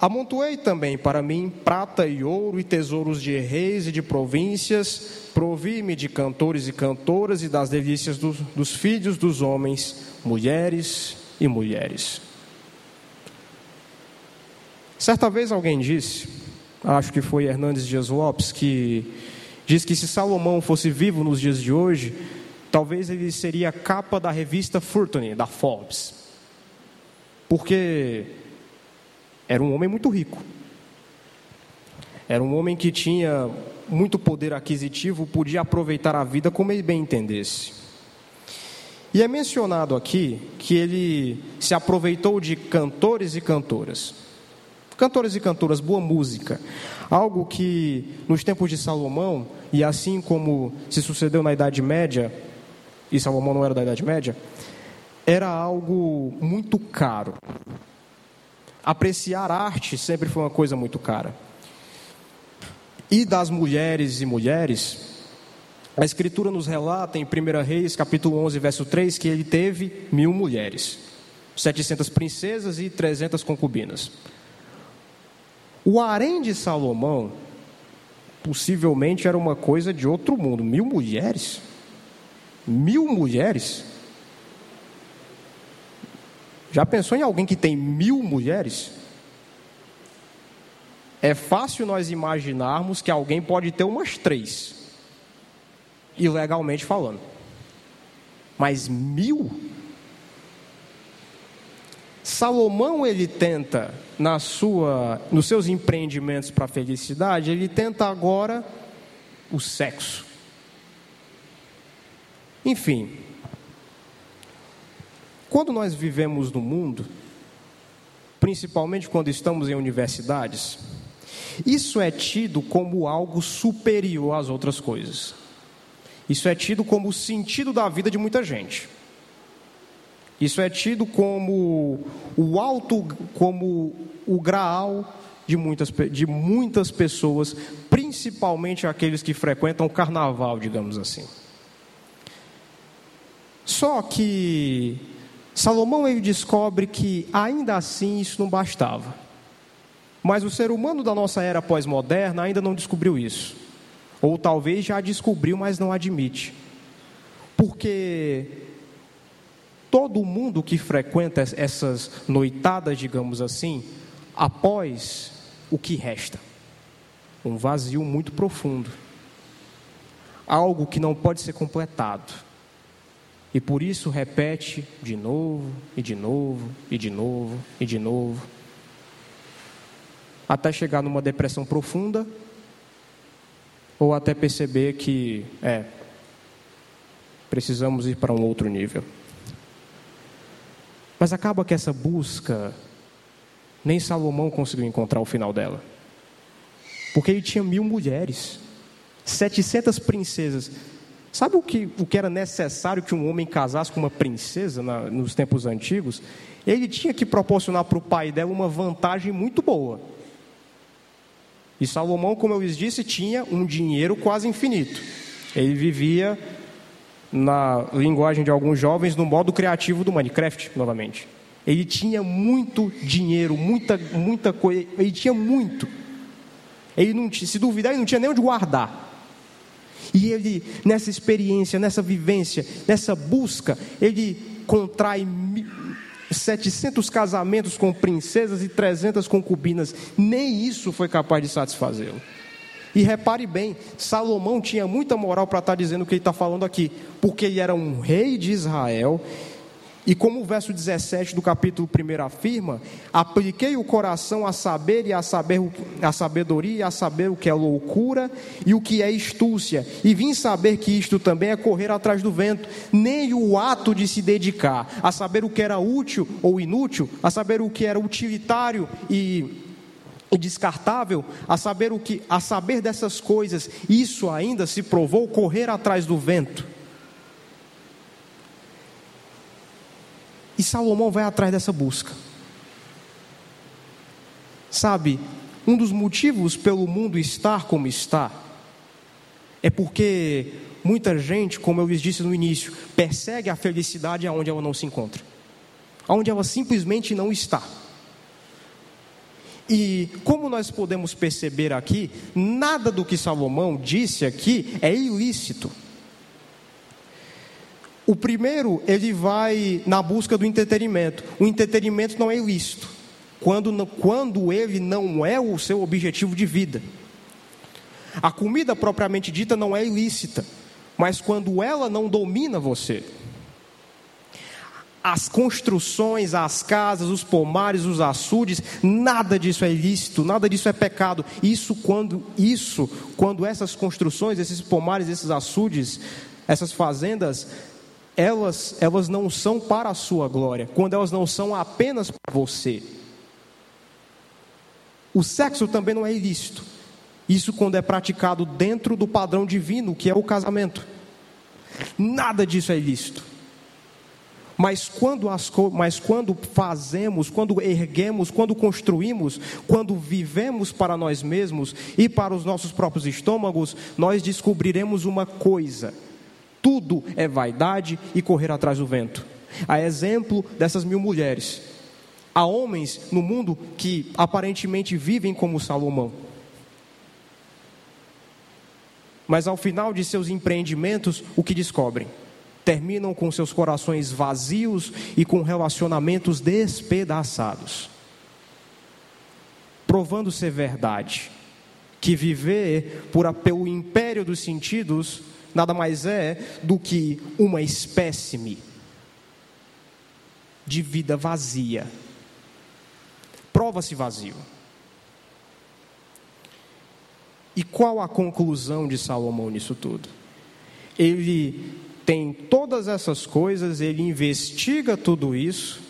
Amontoei também para mim prata e ouro e tesouros de reis e de províncias, provi-me de cantores e cantoras e das delícias dos, filhos dos homens, mulheres e mulheres. Certa vez alguém disse, acho que foi Hernandes Dias Lopes, que diz que se Salomão fosse vivo nos dias de hoje, talvez ele seria capa da revista Fortune, da Forbes. Porque era um homem muito rico. Era um homem que tinha muito poder aquisitivo, podia aproveitar a vida como ele bem entendesse. E é mencionado aqui que ele se aproveitou de cantores e cantoras. Cantores e cantoras, boa música. Algo que nos tempos de Salomão, e assim como se sucedeu na Idade Média, e Salomão não era da Idade Média, era algo muito caro. Apreciar arte sempre foi uma coisa muito cara. E das mulheres e mulheres, a Escritura nos relata em 1 Reis, capítulo 11, verso 3, que ele teve mil mulheres, 700 princesas e 300 concubinas. O harém de Salomão, possivelmente era uma coisa de outro mundo. Mil mulheres? Mil mulheres? Já pensou em alguém que tem mil mulheres? É fácil nós imaginarmos que alguém pode ter umas três, ilegalmente falando. Mas mil? Salomão ele tenta na sua, nos seus empreendimentos para a felicidade, ele tenta agora o sexo. Enfim, quando nós vivemos no mundo, principalmente quando estamos em universidades, isso é tido como algo superior às outras coisas. Isso é tido como o sentido da vida de muita gente. Isso é tido como o alto, como o graal de muitas, de muitas pessoas, principalmente aqueles que frequentam o carnaval, digamos assim. Só que Salomão ele descobre que ainda assim isso não bastava. Mas o ser humano da nossa era pós-moderna ainda não descobriu isso. Ou talvez já descobriu, mas não admite. Porque todo mundo que frequenta essas noitadas, digamos assim, após o que resta? Um vazio muito profundo. Algo que não pode ser completado. E por isso repete de novo, e de novo, e de novo, e de novo. Até chegar numa depressão profunda, ou até perceber que, é, precisamos ir para um outro nível. Mas acaba que essa busca, nem Salomão conseguiu encontrar o final dela. Porque ele tinha mil mulheres, setecentas princesas. Sabe o que, o que era necessário que um homem casasse com uma princesa na, nos tempos antigos? Ele tinha que proporcionar para o pai dela uma vantagem muito boa. E Salomão, como eu lhes disse, tinha um dinheiro quase infinito. Ele vivia na linguagem de alguns jovens, no modo criativo do Minecraft, novamente. Ele tinha muito dinheiro, muita, muita coisa, ele tinha muito. Ele não, se duvidar, ele não tinha nem onde guardar. E ele, nessa experiência, nessa vivência, nessa busca, ele contrai 700 casamentos com princesas e 300 concubinas. Nem isso foi capaz de satisfazê-lo. E repare bem, Salomão tinha muita moral para estar tá dizendo o que ele está falando aqui, porque ele era um rei de Israel. E como o verso 17 do capítulo 1 afirma, apliquei o coração a saber e a saber a sabedoria e a saber o que é loucura e o que é estúcia, e vim saber que isto também é correr atrás do vento, nem o ato de se dedicar a saber o que era útil ou inútil, a saber o que era utilitário e descartável, a saber o que, a saber dessas coisas, isso ainda se provou correr atrás do vento. E Salomão vai atrás dessa busca. Sabe, um dos motivos pelo mundo estar como está é porque muita gente, como eu lhes disse no início, persegue a felicidade aonde ela não se encontra, aonde ela simplesmente não está. E como nós podemos perceber aqui, nada do que Salomão disse aqui é ilícito. O primeiro, ele vai na busca do entretenimento. O entretenimento não é ilícito, quando, quando ele não é o seu objetivo de vida. A comida propriamente dita não é ilícita, mas quando ela não domina você as construções, as casas, os pomares, os açudes, nada disso é ilícito, nada disso é pecado. Isso quando isso, quando essas construções, esses pomares, esses açudes, essas fazendas, elas elas não são para a sua glória, quando elas não são apenas para você. O sexo também não é ilícito. Isso quando é praticado dentro do padrão divino, que é o casamento. Nada disso é ilícito. Mas quando, as, mas quando fazemos, quando erguemos, quando construímos, quando vivemos para nós mesmos e para os nossos próprios estômagos, nós descobriremos uma coisa: tudo é vaidade e correr atrás do vento. A exemplo dessas mil mulheres. Há homens no mundo que aparentemente vivem como Salomão. Mas ao final de seus empreendimentos, o que descobrem? terminam com seus corações vazios e com relacionamentos despedaçados. Provando ser verdade que viver por, pelo império dos sentidos nada mais é do que uma espécime de vida vazia, prova-se vazio. E qual a conclusão de Salomão nisso tudo? Ele tem todas essas coisas, ele investiga tudo isso,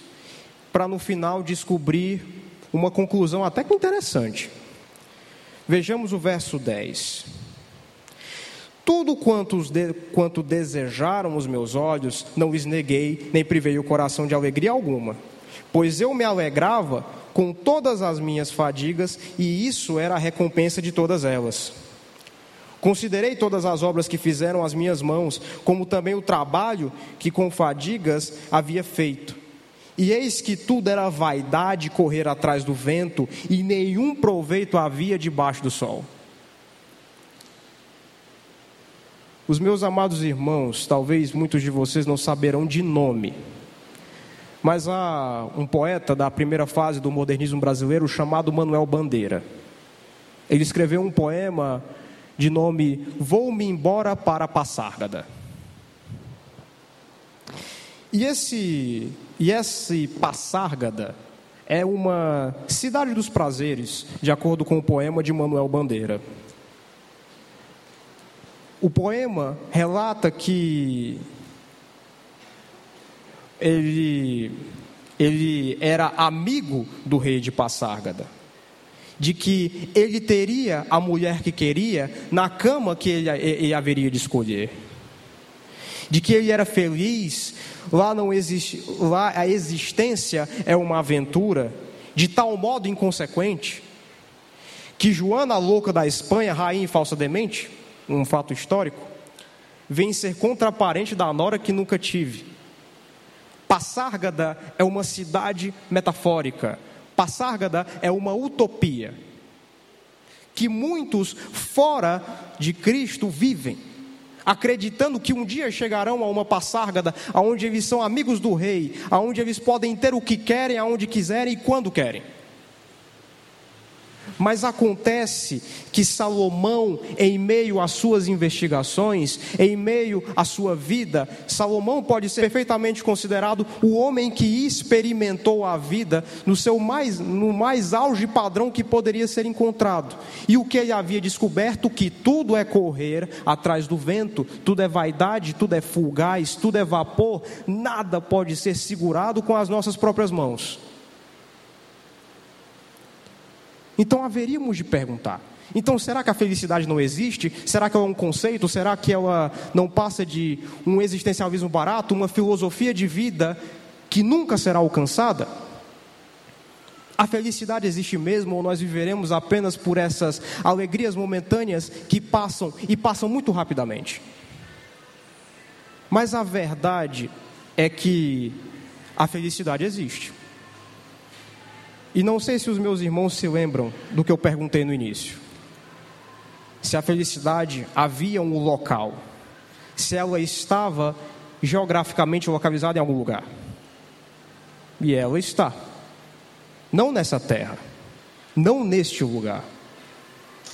para no final descobrir uma conclusão até que interessante. Vejamos o verso 10. Tudo quanto, de, quanto desejaram os meus olhos, não lhes neguei, nem privei o coração de alegria alguma, pois eu me alegrava com todas as minhas fadigas, e isso era a recompensa de todas elas. Considerei todas as obras que fizeram as minhas mãos, como também o trabalho que com fadigas havia feito. E eis que tudo era vaidade correr atrás do vento, e nenhum proveito havia debaixo do sol. Os meus amados irmãos, talvez muitos de vocês não saberão de nome, mas há um poeta da primeira fase do modernismo brasileiro chamado Manuel Bandeira. Ele escreveu um poema de nome Vou-me embora para Passárgada. E esse, e esse Passárgada é uma cidade dos prazeres, de acordo com o poema de Manuel Bandeira. O poema relata que ele, ele era amigo do rei de Passárgada de que ele teria a mulher que queria na cama que ele, ele haveria de escolher. De que ele era feliz, lá não existe, lá a existência é uma aventura de tal modo inconsequente que Joana, louca da Espanha, rainha e falsa demente, um fato histórico, vem ser contraparente da nora que nunca tive. Passárgada é uma cidade metafórica, Passárgada é uma utopia que muitos fora de Cristo vivem, acreditando que um dia chegarão a uma passárgada onde eles são amigos do rei, aonde eles podem ter o que querem, aonde quiserem e quando querem. Mas acontece que Salomão, em meio às suas investigações, em meio à sua vida, Salomão pode ser perfeitamente considerado o homem que experimentou a vida no seu mais, no mais auge padrão que poderia ser encontrado. E o que ele havia descoberto que tudo é correr atrás do vento, tudo é vaidade, tudo é fugaz, tudo é vapor, nada pode ser segurado com as nossas próprias mãos. Então haveríamos de perguntar: então será que a felicidade não existe? Será que ela é um conceito? Será que ela não passa de um existencialismo barato, uma filosofia de vida que nunca será alcançada? A felicidade existe mesmo ou nós viveremos apenas por essas alegrias momentâneas que passam e passam muito rapidamente? Mas a verdade é que a felicidade existe. E não sei se os meus irmãos se lembram do que eu perguntei no início. Se a felicidade havia um local, se ela estava geograficamente localizada em algum lugar. E ela está. Não nessa terra, não neste lugar.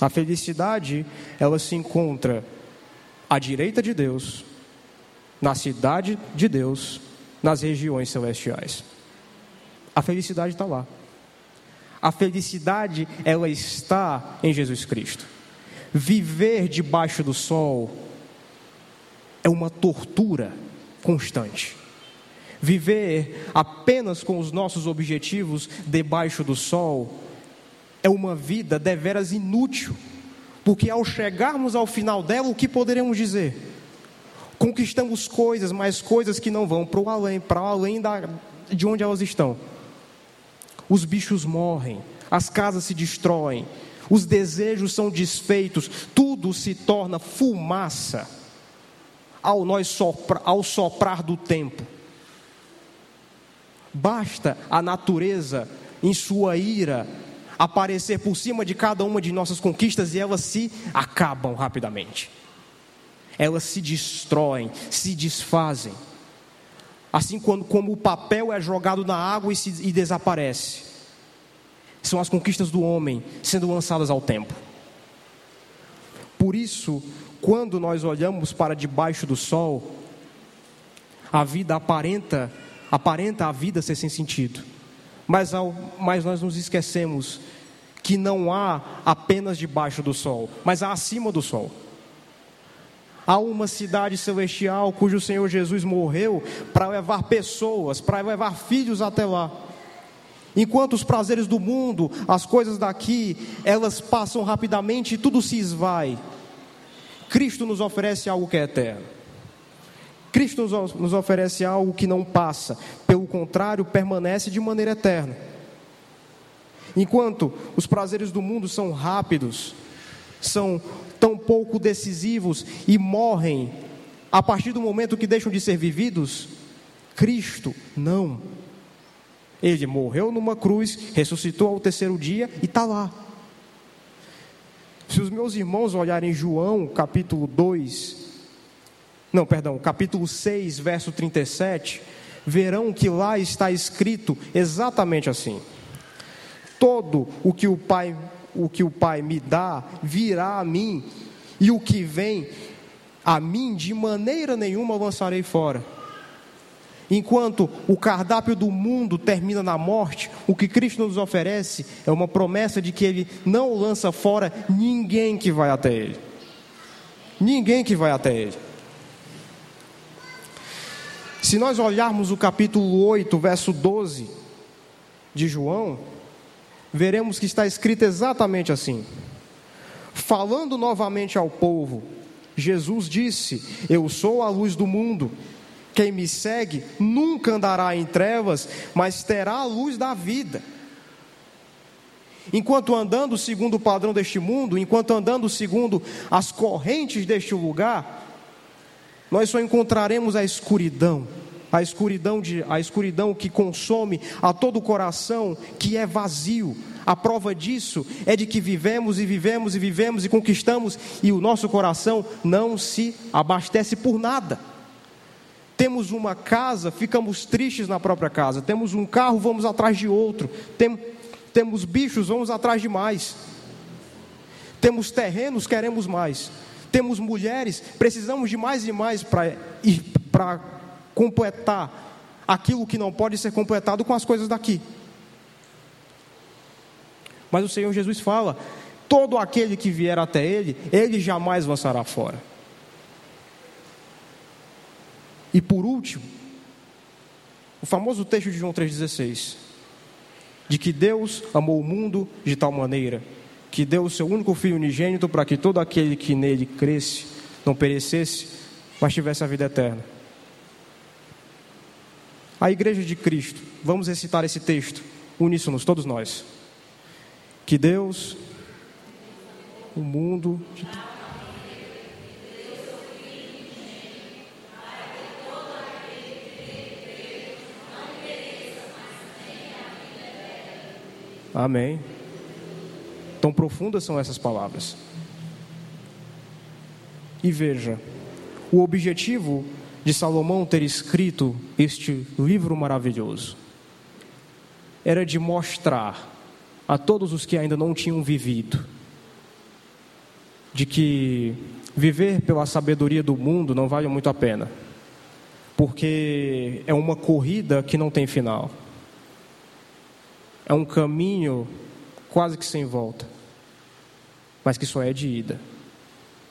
A felicidade, ela se encontra à direita de Deus, na cidade de Deus, nas regiões celestiais. A felicidade está lá. A felicidade, ela está em Jesus Cristo. Viver debaixo do sol é uma tortura constante. Viver apenas com os nossos objetivos debaixo do sol é uma vida deveras inútil, porque ao chegarmos ao final dela, o que poderemos dizer? Conquistamos coisas, mas coisas que não vão para o além, para além da, de onde elas estão os bichos morrem, as casas se destroem, os desejos são desfeitos, tudo se torna fumaça ao, nós sopra, ao soprar do tempo. Basta a natureza, em sua ira, aparecer por cima de cada uma de nossas conquistas e elas se acabam rapidamente. Elas se destroem, se desfazem. Assim quando, como o papel é jogado na água e, se, e desaparece. São as conquistas do homem sendo lançadas ao tempo. Por isso, quando nós olhamos para debaixo do sol, a vida aparenta, aparenta a vida ser sem sentido. Mas, ao, mas nós nos esquecemos que não há apenas debaixo do sol, mas há acima do sol. Há uma cidade celestial cujo Senhor Jesus morreu para levar pessoas, para levar filhos até lá. Enquanto os prazeres do mundo, as coisas daqui, elas passam rapidamente e tudo se esvai. Cristo nos oferece algo que é eterno. Cristo nos oferece algo que não passa, pelo contrário, permanece de maneira eterna. Enquanto os prazeres do mundo são rápidos, são tão pouco decisivos e morrem a partir do momento que deixam de ser vividos, Cristo não. Ele morreu numa cruz, ressuscitou ao terceiro dia e está lá. Se os meus irmãos olharem João capítulo 2, não, perdão, capítulo 6, verso 37, verão que lá está escrito exatamente assim: Todo o que o Pai, o que o Pai me dá, virá a mim, e o que vem a mim de maneira nenhuma lançarei fora. Enquanto o cardápio do mundo termina na morte, o que Cristo nos oferece é uma promessa de que Ele não lança fora ninguém que vai até Ele. Ninguém que vai até Ele. Se nós olharmos o capítulo 8, verso 12 de João, veremos que está escrito exatamente assim. Falando novamente ao povo, Jesus disse: Eu sou a luz do mundo. Quem me segue nunca andará em trevas, mas terá a luz da vida. Enquanto andando segundo o padrão deste mundo, enquanto andando segundo as correntes deste lugar, nós só encontraremos a escuridão, a escuridão, de, a escuridão que consome a todo o coração, que é vazio. A prova disso é de que vivemos e vivemos e vivemos e conquistamos e o nosso coração não se abastece por nada. Temos uma casa, ficamos tristes na própria casa. Temos um carro, vamos atrás de outro. Tem, temos bichos, vamos atrás de mais. Temos terrenos, queremos mais. Temos mulheres, precisamos de mais e mais para completar aquilo que não pode ser completado com as coisas daqui. Mas o Senhor Jesus fala: todo aquele que vier até Ele, Ele jamais lançará fora. E por último, o famoso texto de João 3,16, de que Deus amou o mundo de tal maneira que deu o seu único filho unigênito para que todo aquele que nele cresce não perecesse, mas tivesse a vida eterna. A igreja de Cristo, vamos recitar esse texto, uníssonos, todos nós. Que Deus, o mundo. Amém. Tão profundas são essas palavras. E veja, o objetivo de Salomão ter escrito este livro maravilhoso era de mostrar a todos os que ainda não tinham vivido de que viver pela sabedoria do mundo não vale muito a pena, porque é uma corrida que não tem final. É um caminho quase que sem volta, mas que só é de ida.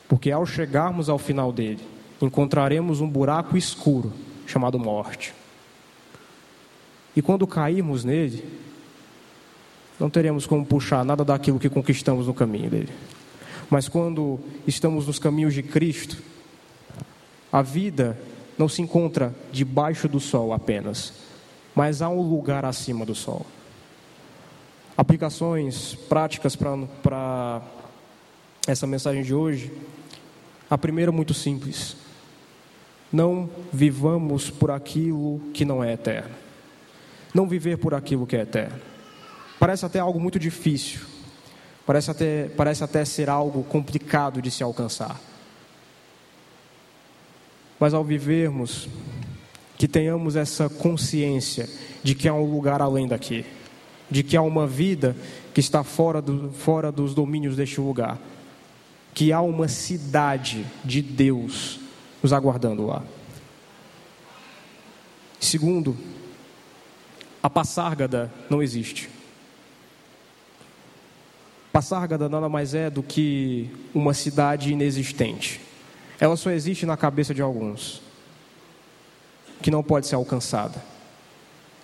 Porque ao chegarmos ao final dele, encontraremos um buraco escuro chamado morte. E quando cairmos nele, não teremos como puxar nada daquilo que conquistamos no caminho dele. Mas quando estamos nos caminhos de Cristo, a vida não se encontra debaixo do sol apenas, mas há um lugar acima do sol aplicações práticas para essa mensagem de hoje. A primeira, muito simples. Não vivamos por aquilo que não é eterno. Não viver por aquilo que é eterno. Parece até algo muito difícil. Parece até, parece até ser algo complicado de se alcançar. Mas ao vivermos, que tenhamos essa consciência de que há um lugar além daqui de que há uma vida que está fora, do, fora dos domínios deste lugar, que há uma cidade de Deus nos aguardando lá. Segundo, A Passárgada não existe. Passárgada nada mais é do que uma cidade inexistente. Ela só existe na cabeça de alguns, que não pode ser alcançada.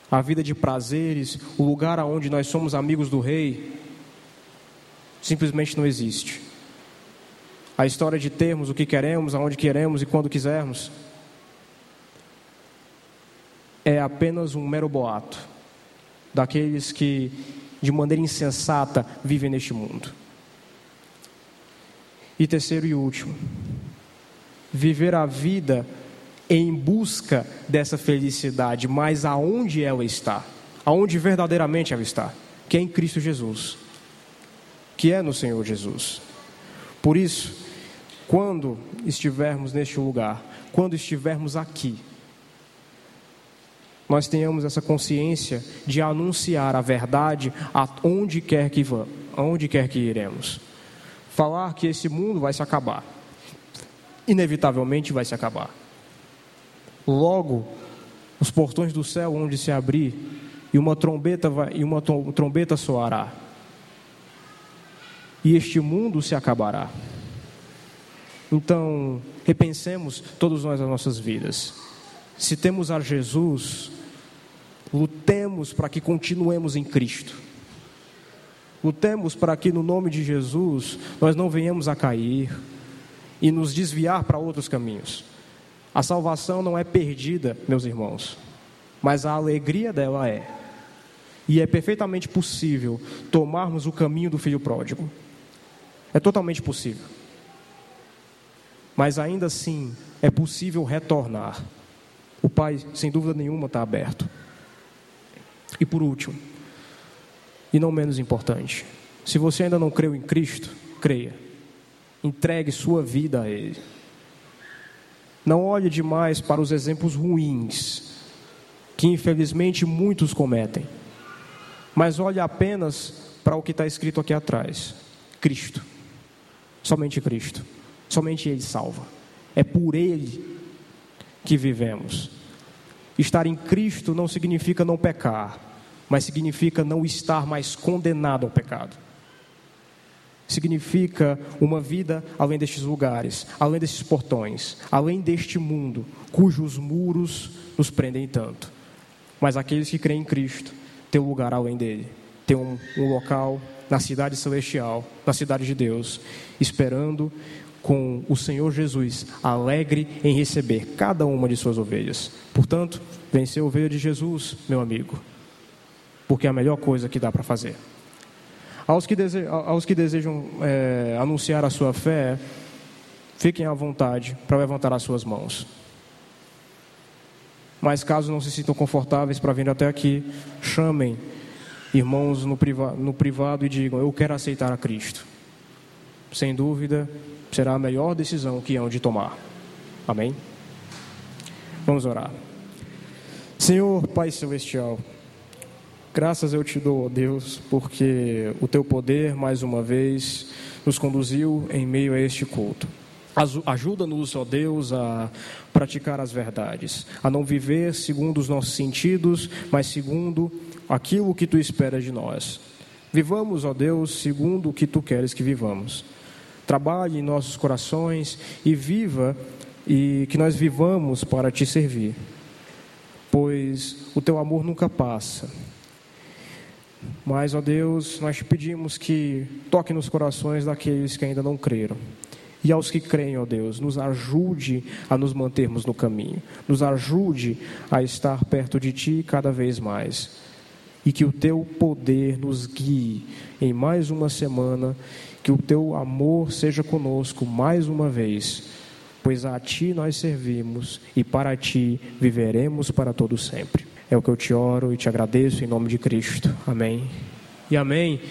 A vida de prazeres, o lugar aonde nós somos amigos do rei, simplesmente não existe. A história de termos o que queremos, aonde queremos e quando quisermos, é apenas um mero boato daqueles que, de maneira insensata, vivem neste mundo. E terceiro e último, viver a vida em busca dessa felicidade, mas aonde ela está? Aonde verdadeiramente ela está? Que é em Cristo Jesus, que é no Senhor Jesus. Por isso, quando estivermos neste lugar, quando estivermos aqui, nós tenhamos essa consciência de anunciar a verdade aonde quer que vamos, aonde quer que iremos. Falar que esse mundo vai se acabar inevitavelmente vai se acabar. Logo, os portões do céu onde se abrir e uma trombeta vai, e uma trombeta soará. E este mundo se acabará. Então, repensemos todos nós as nossas vidas. Se temos a Jesus, lutemos para que continuemos em Cristo. Lutemos para que no nome de Jesus nós não venhamos a cair, e nos desviar para outros caminhos. A salvação não é perdida, meus irmãos, mas a alegria dela é. E é perfeitamente possível tomarmos o caminho do filho pródigo. É totalmente possível. Mas ainda assim, é possível retornar. O Pai, sem dúvida nenhuma, está aberto. E por último, e não menos importante, se você ainda não creu em Cristo, creia. Entregue sua vida a Ele. Não olhe demais para os exemplos ruins, que infelizmente muitos cometem, mas olhe apenas para o que está escrito aqui atrás: Cristo. Somente Cristo. Somente Ele salva. É por Ele que vivemos. Estar em Cristo não significa não pecar, mas significa não estar mais condenado ao pecado significa uma vida além destes lugares, além destes portões, além deste mundo, cujos muros nos prendem tanto. Mas aqueles que creem em Cristo têm um lugar além dele, têm um, um local na cidade celestial, na cidade de Deus, esperando com o Senhor Jesus, alegre em receber cada uma de suas ovelhas. Portanto, vencer a ovelha de Jesus, meu amigo, porque é a melhor coisa que dá para fazer. Aos que, desejam, aos que desejam é, anunciar a sua fé, fiquem à vontade para levantar as suas mãos. Mas caso não se sintam confortáveis para vir até aqui, chamem irmãos no, priva no privado e digam: Eu quero aceitar a Cristo. Sem dúvida, será a melhor decisão que hão de tomar. Amém? Vamos orar. Senhor Pai Celestial, Graças eu te dou, ó Deus, porque o teu poder, mais uma vez, nos conduziu em meio a este culto. Ajuda-nos, ó Deus, a praticar as verdades, a não viver segundo os nossos sentidos, mas segundo aquilo que tu esperas de nós. Vivamos, ó Deus, segundo o que tu queres que vivamos. Trabalhe em nossos corações e viva e que nós vivamos para te servir. Pois o teu amor nunca passa mas, ó Deus, nós te pedimos que toque nos corações daqueles que ainda não creram. E aos que creem, ó Deus, nos ajude a nos mantermos no caminho, nos ajude a estar perto de Ti cada vez mais. E que o Teu poder nos guie em mais uma semana, que o Teu amor seja conosco mais uma vez, pois a Ti nós servimos e para Ti viveremos para todo sempre. É o que eu te oro e te agradeço em nome de Cristo. Amém. E amém.